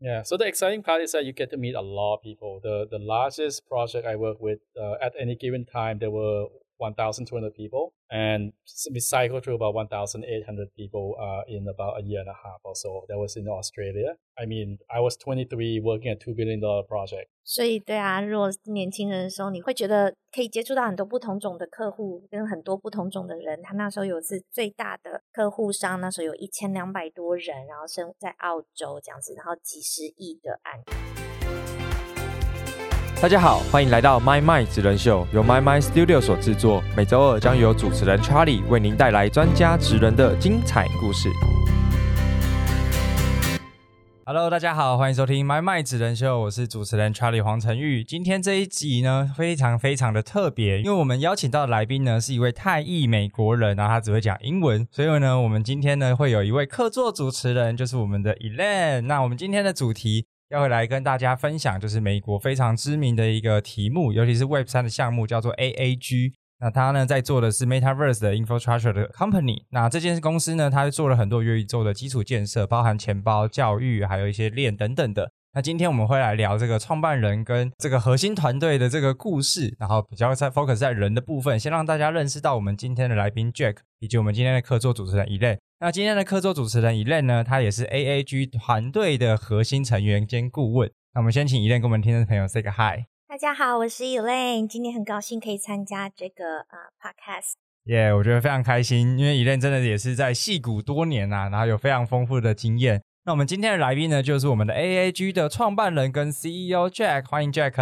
Yeah, so the exciting part is that you get to meet a lot of people. The the largest project I worked with uh, at any given time, there were 1,200 people, and we cycled through about 1,800 people uh, in about a year and a half or so. That was in Australia. I mean, I was 23 working a two billion dollar project. 所以，对啊，如果是年轻人的时候，你会觉得可以接触到很多不同种的客户，跟很多不同种的人。他那时候有次最大的客户商，那时候有一千两百多人，然后生在澳洲这样子，然后几十亿的案。 大家好，欢迎来到 My My 职人秀，由 My My Studio 所制作。每周二将由主持人 Charlie 为您带来专家职人的精彩故事。Hello，大家好，欢迎收听 My My 职人秀，我是主持人 Charlie 黄晨玉。今天这一集呢，非常非常的特别，因为我们邀请到的来宾呢，是一位泰裔美国人，然后他只会讲英文，所以呢，我们今天呢，会有一位客座主持人，就是我们的 Elaine。那我们今天的主题。要回来跟大家分享，就是美国非常知名的一个题目，尤其是 Web 三的项目，叫做 AAG。那他呢，在做的是 MetaVerse 的 Infrastructure 的 Company。那这间公司呢，它做了很多元宇宙的基础建设，包含钱包、教育，还有一些链等等的。那今天我们会来聊这个创办人跟这个核心团队的这个故事，然后比较在 focus 在人的部分，先让大家认识到我们今天的来宾 Jack，以及我们今天的客座主持人 Elaine。那今天的客座主持人 Elaine 呢，他也是 AAG 团队的核心成员兼顾问。那我们先请 Elaine 跟我们听众朋友 say 个 hi。大家好，我是 Elaine，今天很高兴可以参加这个呃 podcast。耶，我觉得非常开心，因为 Elaine 真的也是在戏股多年啊，然后有非常丰富的经验。那我们今天的来宾呢，就是我们的 AAG 的创办人跟 CEO Jack，欢迎 Jack。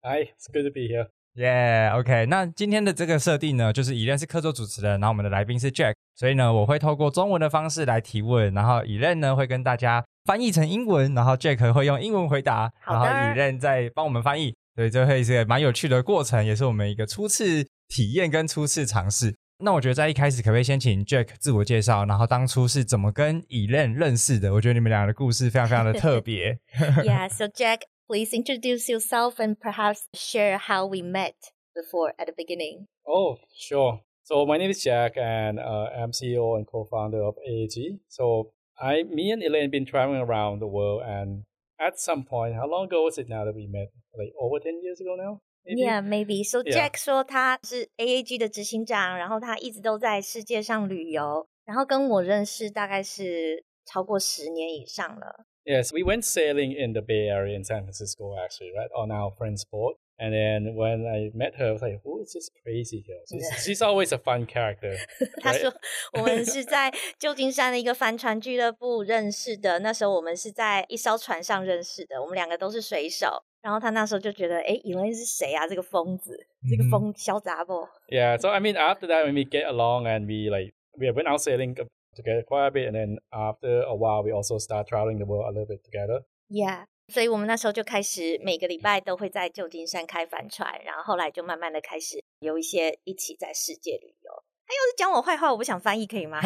Hi, it's good to be here. Yeah, OK 那今天的这个设定呢，就是以任是客座主持人，然后我们的来宾是 Jack，所以呢，我会透过中文的方式来提问，然后以任呢会跟大家翻译成英文，然后 Jack 会用英文回答，然后以任再帮我们翻译，所以这会是个蛮有趣的过程，也是我们一个初次体验跟初次尝试。那我觉得在一开始可不可以先请 Jack 自我介绍，然后当初是怎么跟以任认识的？我觉得你们俩的故事非常非常的特别。Yeah，so Jack。Please introduce yourself and perhaps share how we met before at the beginning. Oh, sure. So my name is Jack, and uh, I'm CEO and co-founder of AAG. So I, me and Elaine, been traveling around the world, and at some point, how long ago was it now that we met? Like over ten years ago now. Maybe? Yeah, maybe. So Jack 说他是 AAG 的执行长，然后他一直都在世界上旅游，然后跟我认识大概是超过十年以上了。Yes, we went sailing in the Bay Area in San Francisco, actually, right, on our friend's boat. And then when I met her, I was like, "Who is this crazy girl?" She's she's always a fun character. 他说我们是在旧金山的一个帆船俱乐部认识的。那时候我们是在一艘船上认识的，我们两个都是水手。 然后他那时候就觉得，哎，以为是谁啊？这个疯子，这个疯小杂不？Yeah, so I mean, after that, when we get along and we like we went out sailing together quite a bit, and then after a while, we also start traveling the world a little bit together. Yeah，所以我们那时候就开始每个礼拜都会在旧金山开帆船，然后后来就慢慢的开始有一些一起在世界旅游。他要是讲我坏话，我不想翻译，可以吗？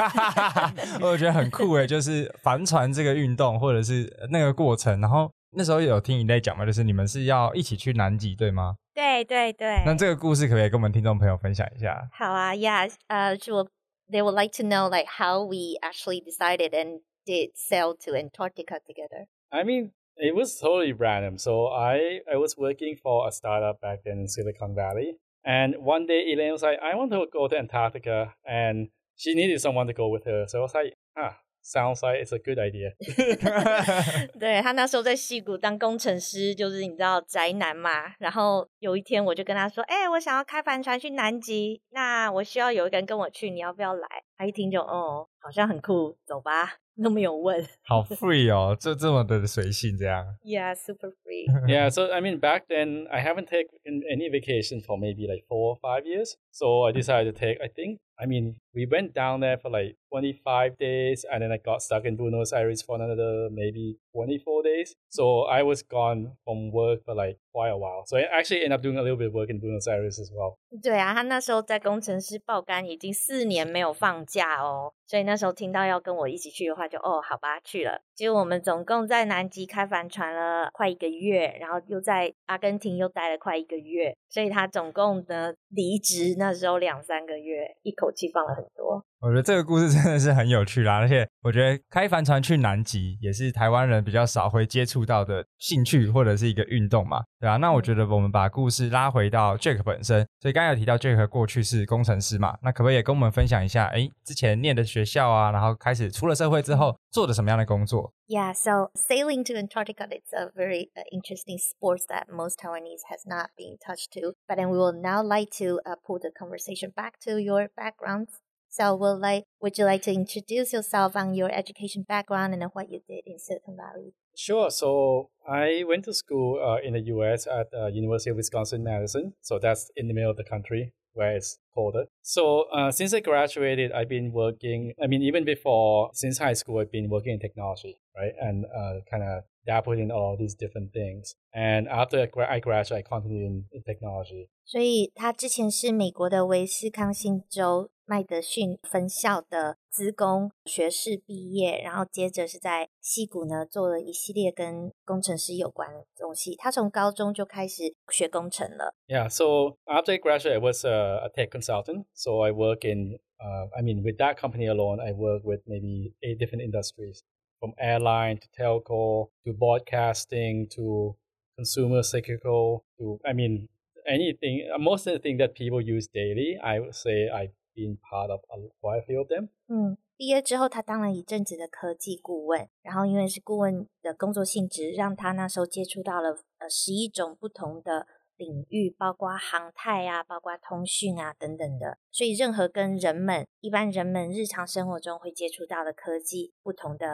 我觉得很酷诶，就是帆船这个运动或者是那个过程。然后那时候有听你在讲嘛，就是你们是要一起去南极，对吗？对对对。那这个故事可不可以跟我们听众朋友分享一下？好啊，Yeah，呃，是我。they would like to know like how we actually decided and did sail to Antarctica together. I mean, it was totally random. So I, I was working for a startup back then in Silicon Valley. And one day Elaine was like, I want to go to Antarctica. And she needed someone to go with her. So I was like, ah, Sounds like it's a good idea. 对他那时候在戏谷当工程师，就是你知道宅男嘛。然后有一天我就跟他说：“哎，我想要开帆船去南极，那我需要有一个人跟我去，你要不要来？”他一听就哦，好像很酷，走吧。都没有问。好 free 哦，这这么的随性这样。Yeah, super free. yeah, so I mean back then I haven't taken any vacation for maybe like four or five years. So I decided to take I think I mean we went down there for like 25 days and then I got stuck in Buenos Aires for another maybe 24 days. So I was gone from work for like quite a while. So I actually ended up doing a little bit of work in Buenos Aires as well. 对啊，他那时候在工程师爆肝已经四年没有放假哦， 所以那时候听到要跟我一起去的话，就哦好吧去了。结果我们总共在南极开帆船了快一个月，然后又在阿根廷又待了快一个月，所以他总共的离职那时候两三个月，一口气放了很多。我觉得这个故事真的是很有趣啦，而且我觉得开帆船去南极也是台湾人比较少会接触到的兴趣或者是一个运动嘛，对啊。那我觉得我们把故事拉回到 Jack 本身，所以刚才有提到 Jack 过去是工程师嘛，那可不可以也跟我们分享一下，哎，之前念的学校啊，然后开始出了社会之后做的什么样的工作？Yeah, so sailing to Antarctica it's a very uh, interesting sport that most Taiwanese has not been touched to. But then we will now like to uh, pull the conversation back to your backgrounds. So, will like, would you like to introduce yourself on your education background and what you did in Silicon Valley? Sure. So, I went to school uh, in the U.S. at uh, University of Wisconsin Madison. So that's in the middle of the country where it's colder. So uh, since I graduated, I've been working. I mean, even before since high school, I've been working in technology, right, and uh, kind of dabbled in all these different things. And after I graduated, I continued in, in technology. 所以他之前是美国的威斯康星州 麦德逊分校的资工学士毕业，然后接着是在西谷呢做了一系列跟工程师有关的东西。他从高中就开始学工程了。Yeah, so after graduated, I was a, tech consultant. So I work in, uh, I mean, with that company alone, I work with maybe eight different industries, from airline to telco to broadcasting to consumer cyclical to, I mean, anything. Most of the thing that people use daily, I would say I been part of quite a few of them. 嗯，毕业之后，他当了一阵子的科技顾问，然后因为是顾问的工作性质，让他那时候接触到了呃十一种不同的领域，包括航太啊，包括通讯啊等等的。所以，任何跟人们一般人们日常生活中会接触到的科技不同的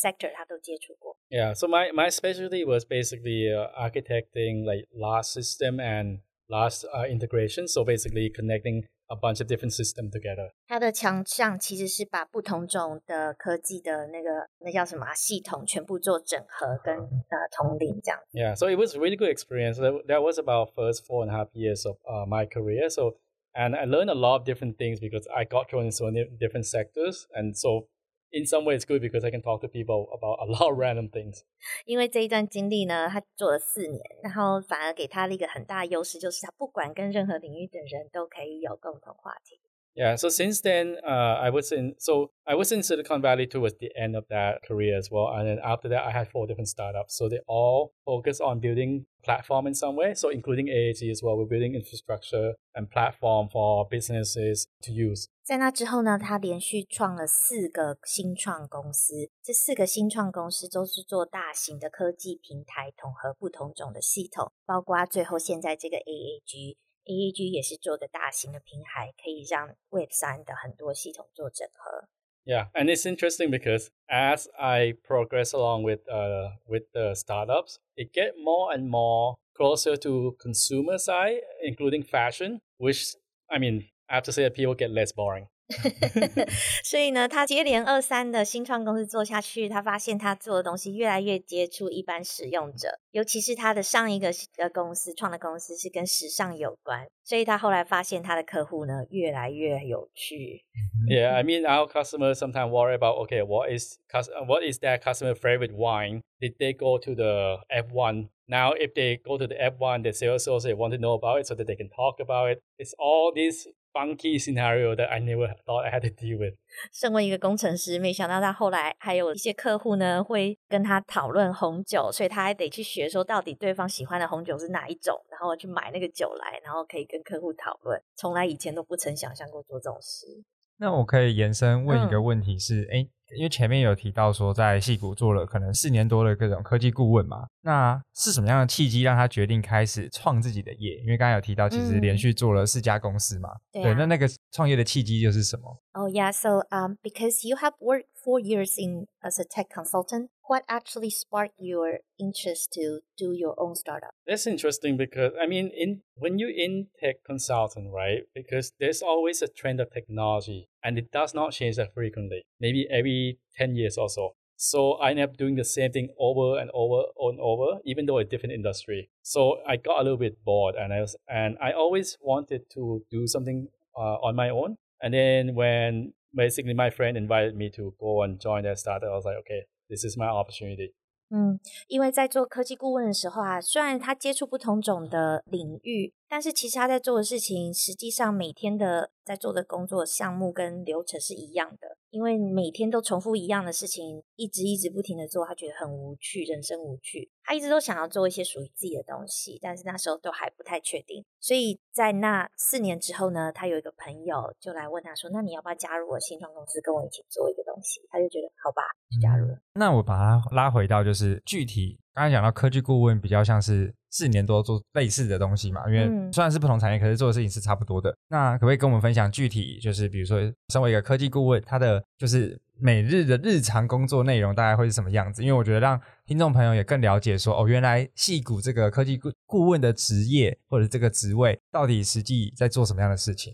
sector，他都接触过。Yeah, so my my specialty was basically uh, architecting like large system and large uh, integration. So basically connecting a bunch of different systems together. 它的强项其实是把不同种的科技的那个那叫什么、啊、系统全部做整合跟呃统领这样。Yeah, so it was a really good experience. That was about first four and a half years of uh, my career. So and I learned a lot of different things because I got thrown in so many different sectors, and so in some way it's good because I can talk to people about a lot of random things. 因为这一段经历呢，他做了四年，然后反而给他了一个很大的优势，就是他不管跟任何领域的人都可以有共同话题。 yeah. So since then, uh, I was in. So I was in Silicon Valley towards the end of that career as well. And then after that, I had four different startups. So they all focus on building platform in some way. So including AAG as well, we're building infrastructure and platform for businesses to use. 在那之后呢，他连续创了四个新创公司，这四个新创公司都是做大型的科技平台，统合不同种的系统，包括最后现在这个 AAG AAG 也是做个大型的平台，可以让 Web 三的很多系统做整合。Yeah, and it's interesting because as I progress along with uh with the startups, it get more and more closer to consumer side, including fashion, which I mean, I have to say that people get less boring. 所以呢，他接连二三的新创公司做下去，他发现他做的东西越来越接触一般使用者，尤其是他的上一个的公司创的公司是跟时尚有关，所以他后来发现他的客户呢越来越有趣。Yeah, I mean our customers sometimes worry about okay, what is what is their customer favorite wine? Did they go to the F1? Now, if they go to the F1, the sales associate want to know about it so that they can talk about it. It's all these funky scenario that I never thought I had to deal with. 身为一个工程师，没想到他后来还有一些客户呢，会跟他讨论红酒，所以他还得去学说到底对方喜欢的红酒是哪一种，然后去买那个酒来，然后可以跟客户讨论。从来以前都不曾想象过做这种事。那我可以延伸问一个问题是，哎、因为前面有提到说，在戏谷做了可能四年多的各种科技顾问嘛，那是什么样的契机让他决定开始创自己的业？因为刚才有提到，其实连续做了四家公司嘛，对,、啊、对，那那个创业的契机又是什么？Oh yeah, so um, because you have worked four years in as a tech consultant, what actually sparked your interest to do your own startup? That's interesting because I mean, in when you in tech consultant, right? Because there's always a trend of technology, and it does not change that frequently. Maybe every ten years or so. So I ended up doing the same thing over and over and over, even though a different industry. So I got a little bit bored, and I was, and I always wanted to do something uh, on my own. And then when basically my friend invited me to go and join that startup, I was like, okay, this is my opportunity. 嗯，因为在做科技顾问的时候啊，虽然他接触不同种的领域， 但是其实他在做的事情，实际上每天的在做的工作项目跟流程是一样的，因为每天都重复一样的事情，一直一直不停的做，他觉得很无趣，人生无趣。他一直都想要做一些属于自己的东西，但是那时候都还不太确定。所以在那四年之后呢，他有一个朋友就来问他说：“那你要不要加入我新创公司，跟我一起做一个东西？”他就觉得好吧，就加入了。那我把它拉回到就是具体，刚才讲到科技顾问比较像是四年多做类似的东西嘛，因为虽然是不同产业，可是做的事情是差不多的。那可不可以跟我们分享具体，就是比如说身为一个科技顾问，他的就是每日的日常工作内容大概会是什么样子？因为我觉得让听众朋友也更了解说，哦，原来戏骨这个科技顾顾问的职业或者这个职位到底实际在做什么样的事情？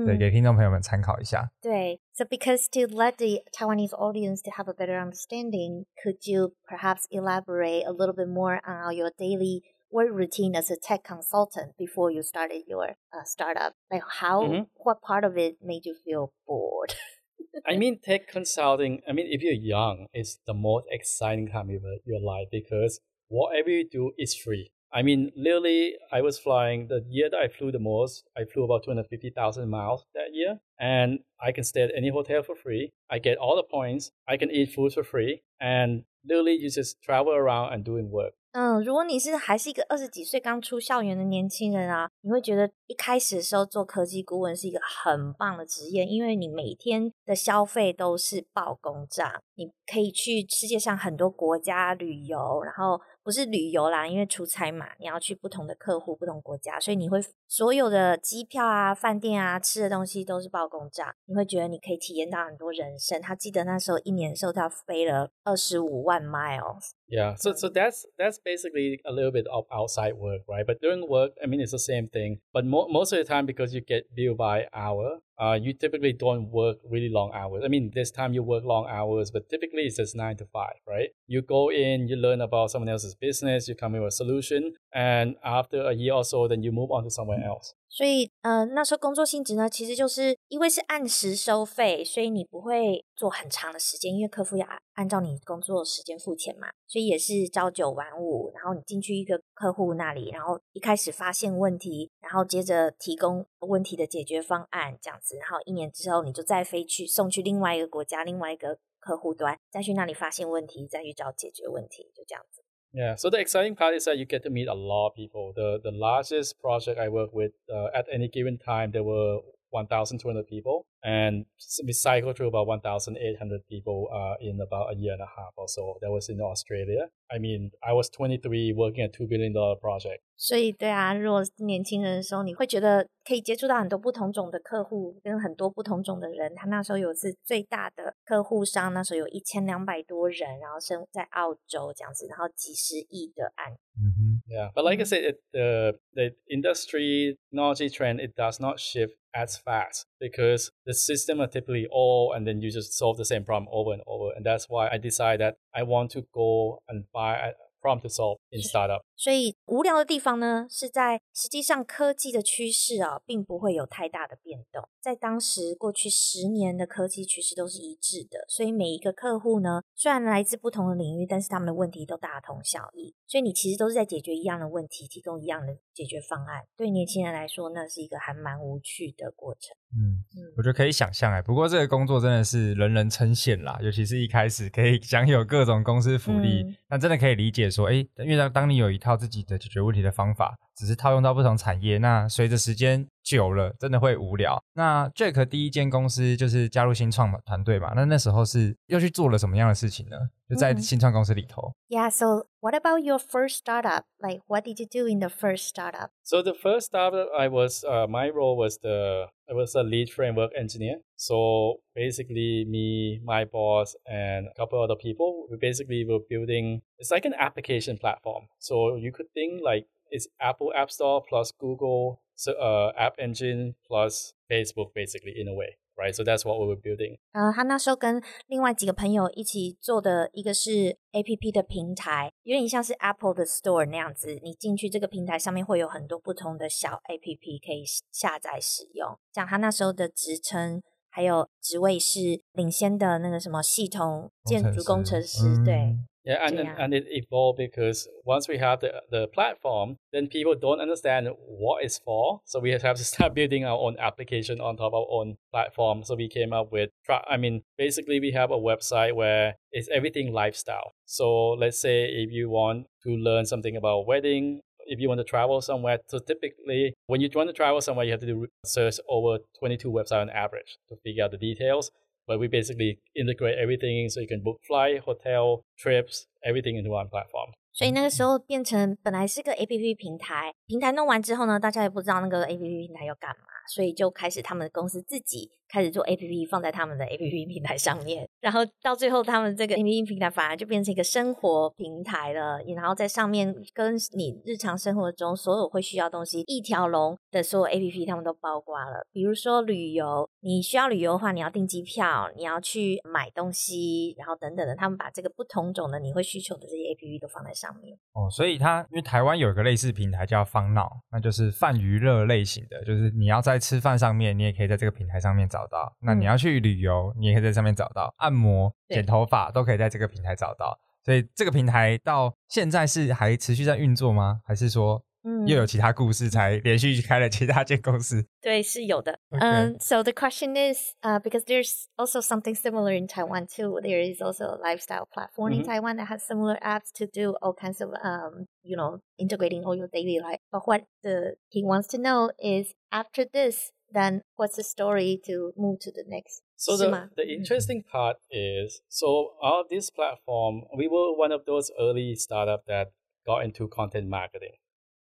嗯，对，给听众朋友们参考一下。对，So because to let the Taiwanese audience to have a better understanding, could you perhaps elaborate a little bit more on your daily work routine as a tech consultant before you started your uh, startup? Like how, mm-hmm. what part of it made you feel bored? I mean, tech consulting, I mean, if you're young, it's the most exciting time of your life because whatever you do is free. I mean, literally, I was flying the year that I flew the most. I flew about 250,000 miles that year, and I can stay at any hotel for free. I get all the points. I can eat food for free, and literally, you just travel around and doing work. 嗯，如果你是还是一个二十几岁刚出校园的年轻人啊，你会觉得一开始的时候做科技顾问是一个很棒的职业，因为你每天的消费都是报公账，你可以去世界上很多国家旅游，然后 不是旅游啦，因为出差嘛，你要去不同的客户、不同国家，所以你会所有的机票啊、饭店啊、吃的东西都是报公账，你会觉得你可以体验到很多人生。他记得那时候一年的时候，他飞了二十五万 miles。Yeah, so so that's that's basically a little bit of outside work, right? But during work, I mean, it's the same thing. But mo- most of the time, because you get billed by hour, uh, you typically don't work really long hours. I mean, this time you work long hours, but typically it's just nine to five, right? You go in, you learn about someone else's business, you come in with a solution, and after a year or so, then you move on to somewhere else. 所以，呃，那时候工作性质呢，其实就是因为是按时收费，所以你不会做很长的时间，因为客户要按照你工作时间付钱嘛，所以也是朝九晚五。然后你进去一个客户那里，然后一开始发现问题，然后接着提供问题的解决方案，这样子。然后一年之后，你就再飞去送去另外一个国家，另外一个客户端，再去那里发现问题，再去找解决问题，就这样子。Yeah, so the exciting part is that you get to meet a lot of people. The the largest project I work with uh, at any given time, there were 1,200 people, and we cycled through about 1,800 people uh, in about a year and a half or so. That was in Australia. I mean, I was 23 working a $2 billion project. 所以，对啊，如果是年轻人的时候，你会觉得可以接触到很多不同种的客户，跟很多不同种的人。他那时候有是最大的客户商，那时候有一千两百多人，然后生在澳洲这样子，然后几十亿的案。Mm-hmm. yeah, but like I said, it, uh, the industry technology trend it does not shift as fast because the system are typically all and then you just solve the same problem over and over, and that's why I decided that I want to go and buy a problem to solve in startup. 所以无聊的地方呢，是在实际上科技的趋势啊，并不会有太大的变动。在当时过去十年的科技趋势都是一致的，所以每一个客户呢，虽然来自不同的领域，但是他们的问题都大同小异。所以你其实都是在解决一样的问题，提供一样的解决方案。对年轻人来说，那是一个还蛮无趣的过程。嗯，我觉得可以想象哎。不过这个工作真的是人人称羡啦，尤其是一开始可以享有各种公司福利，那真的可以理解说，哎，因为当当你有一套。靠自己的解决问题的方法，只是套用到不同产业。那随着时间久了，真的会无聊。那 Jack 第一间公司就是加入新创团队嘛？那那时候是又去做了什么样的事情呢？就在新创公司里头。Yeah. So what about your first startup? Like, what did you do in the first startup? So the first startup, I was uh, my role was the I was a lead framework engineer. So basically, me, my boss, and a couple other people, we basically were building. It's like an application platform. So you could think like it's Apple App Store plus Google uh, App Engine plus Facebook, basically in a way. right? So that's what we were building. 呃，他那时候跟另外几个朋友一起做的一个是 A P P 的平台，有点像是 Apple 的 Store 那样子。你进去这个平台上面会有很多不同的小 A P P 可以下载使用。像他那时候的职称还有职位是领先的那个什么系统建筑工程师，对。 Yeah, and Yeah. and it evolved because once we have the the platform, then people don't understand what it's for. So we have to start building our own application on top of our own platform. So we came up with, I mean, basically we have a website where it's everything lifestyle. So let's say if you want to learn something about wedding, if you want to travel somewhere, so typically when you want to travel somewhere, you have to do search over 22 websites on average to figure out the details But we basically integrate everything so you can book flight, hotel, trips, everything into one platform. 所以那个时候变成本来是个 A P P 平台，平台弄完之后呢，大家也不知道那个 A P P 平台要干嘛， 所以就开始他们公司自己开始做 A P P 放在他们的 A P P 平台上面，然后到最后他们这个 A P P 平台反而就变成一个生活平台了，然后在上面跟你日常生活中所有会需要东西一条龙的所有 A P P 他们都包括了。比如说旅游，你需要旅游的话，你要订机票，你要去买东西，然后等等的，他们把这个不同种的你会需求的这些 A P P 都放在上面。哦，所以它因为台湾有一个类似平台叫方脑，那就是泛娱乐类型的，就是你要在吃饭上面，你也可以在这个平台上面找到；那你要去旅游，你也可以在上面找到；按摩、剪头发都可以在这个平台找到。所以这个平台到现在是还持续在运作吗？还是说嗯又有其他故事才连续开了其他间公司？对，是有的。 Okay. Um, so the question is, uh, because there's also something similar in Taiwan too. There is also a lifestyle platform in Mhm. Taiwan that has similar apps to do all kinds of, um, you know, integrating all your daily life. But what the he wants to know is after this, then what's the story to move to the next? So 是 the, 吗？ the 嗯 interesting part is, so our this platform, we were one of those early startup that got into content marketing,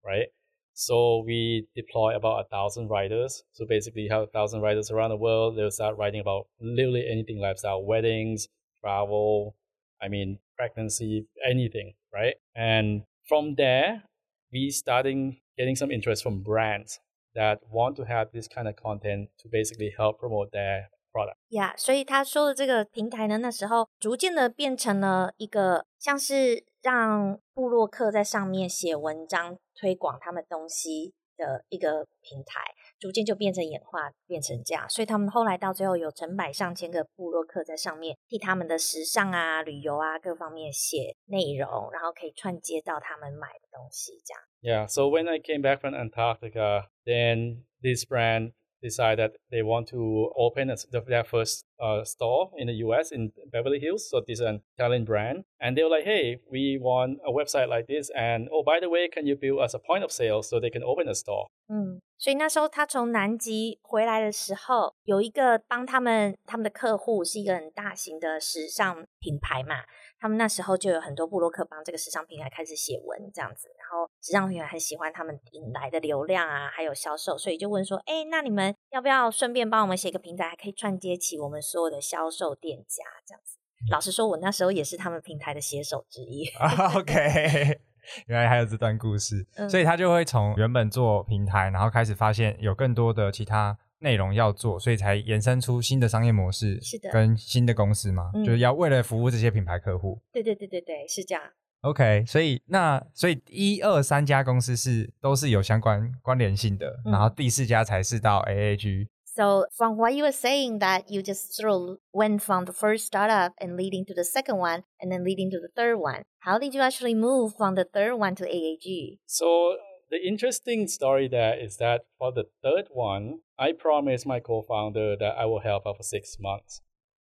right? So we deploy about a thousand writers. So basically, you have a thousand writers around the world. They'll start writing about literally anything lifestyle, weddings, travel, I mean, pregnancy, anything, right? And from there, we starting getting some interest from brands that want to have this kind of content to basically help promote their product. 呀所以他说的这个平台呢，那时候逐渐的变成了一个像是让布洛克在上面写文章推广他们东西的一个平台，逐渐就变成演化变成这样。所以他们后来到最后有成百上千个布洛克在上面替他们的时尚啊、旅游啊各方面写内容，然后可以串接到他们买的东西，这样。Yeah. So when I came back from Antarctica, then this brand decided they want to open a, their first uh, store in the US in Beverly Hills. So this is an Italian brand. And they were like, hey, we want a website like this. And oh, by the way, can you build us a point of sale so they can open a store? 嗯，所以那时候他从南极回来的时候，有一个帮他们他们的客户是一个很大型的时尚品牌嘛，他们那时候就有很多布洛克帮这个时尚品牌开始写文这样子，然后时尚品牌很喜欢他们引来的流量啊，还有销售，所以就问说，哎，那你们要不要顺便帮我们写个平台，还可以串接起我们所有的销售店家这样子？老实说，我那时候也是他们平台的写手之一。啊 OK，原来还有这段故事，嗯所以他就会从原本做平台，然后开始发现有更多的其他内容要做，所以才延伸出新的商业模式，是的跟新的公司嘛，嗯就是要为了服务这些品牌客户。对对对对对，是这样。OK，所以那所以一二三家公司是都是有相关关联性的，嗯然后第四家才是到 AAG。So from what you were saying that you just sort of went from the first startup and leading to the second one and then leading to the third one. How did you actually move from the third one to AAG? So the interesting story there is that for the third one, I promised my co-founder that I will help her for six months.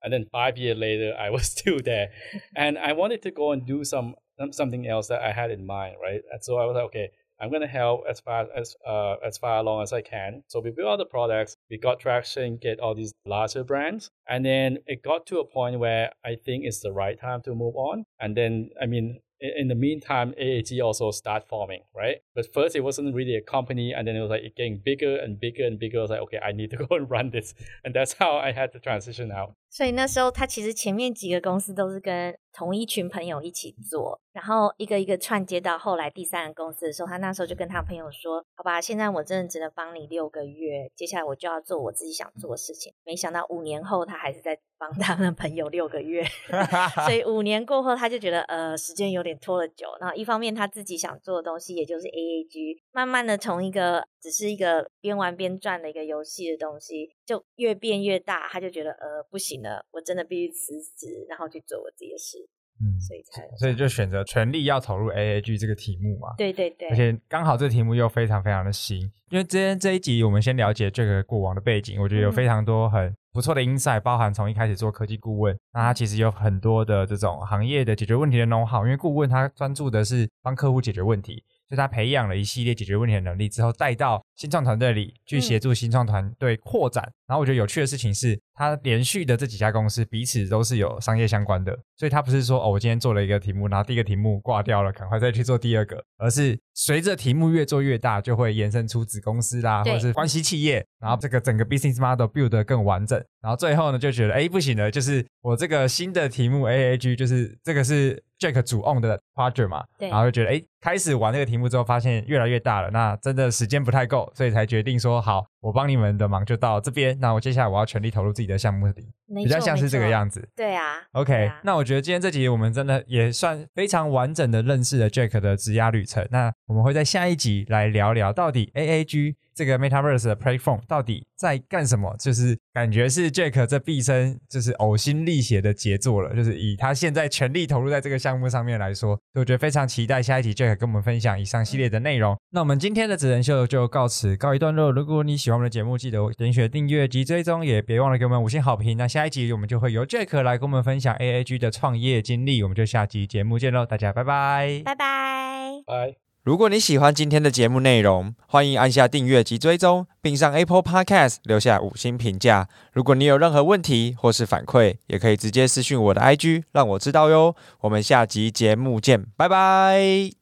And then five years later, I was still there. and I wanted to go and do some some- something else that I had in mind, right? And so I was like, okay, I'm gonna help as far as uh, as far along as I can. So we built all the products, we got traction, get all these larger brands, and then it got to a point where I think it's the right time to move on. And then I mean, in, the meantime, AAG also start forming, right? But first it wasn't really a company, and then it was like it getting bigger and bigger and bigger. I was like, okay, I need to go and run this, and that's how I had to transition out. 所以那时候他其实前面几个公司都是跟同一群朋友一起做，然后一个一个串接到后来第三个公司的时候，他那时候就跟他朋友说：“好吧，现在我真的只能帮你六个月，接下来我就要做我自己想做的事情。”没想到五年后，他还是在帮他的朋友六个月，所以五年过后，他就觉得呃时间有点拖了久。然后一方面他自己想做的东西，也就是 AAG，慢慢的从一个只是一个边玩边转的一个游戏的东西，就越变越大。他就觉得呃不行了，我真的必须辞职，然后去做我自己的事。嗯，所以才所以就选择全力要投入 AAG 这个题目嘛。对对对，而且刚好这个题目又非常非常的新，因为今天这一集我们先了解这个过往的背景，我觉得有非常多很不错的 insight，包含从一开始做科技顾问，那他其实有很多的这种行业的解决问题的 know how，因为顾问他专注的是帮客户解决问题。就他培养了一系列解决问题的能力之后，带到新创团队里去协助新创团队扩展。然后我觉得有趣的事情是，他连续的这几家公司彼此都是有商业相关的，所以他不是说哦，我今天做了一个题目，然后第一个题目挂掉了，赶快再去做第二个，而是随着题目越做越大，就会延伸出子公司啦，或者是关系企业，然后这个整个 business model build 得更完整。然后最后呢，就觉得哎不行了，就是我这个新的题目 AAG，就是这个是 Jack 主 own 的 project 嘛，对，然后就觉得哎，开始玩这个题目之后，发现越来越大了，那真的时间不太够，所以才决定说好。我帮你们的忙就到这边，那我接下来我要全力投入自己的项目里，比较像是这个样子。对啊，OK，那我觉得今天这集我们真的也算非常完整的认识了 Jack 的职涯旅程。那我们会在下一集来聊聊到底 AAG。这个 Metaverse 的 Platform 到底在干什么？就是感觉是 Jack 这毕生就是呕心沥血的杰作了。就是以他现在全力投入在这个项目上面来说，我觉得非常期待下一集 Jack 跟我们分享以上系列的内容。那我们今天的职人秀就告辞告一段落。如果你喜欢我们的节目，记得点选订阅及追踪，也别忘了给我们五星好评。那下一集我们就会由 Jack 来跟我们分享 AAG 的创业经历。我们就下集节目见喽，大家拜拜，拜拜，拜。如果你喜欢今天的节目内容，欢迎按下订阅及追踪，并上 Apple Podcast 留下五星评价。如果你有任何问题或是反馈，也可以直接私讯我的 IG，让我知道哟。我们下集节目见，拜拜。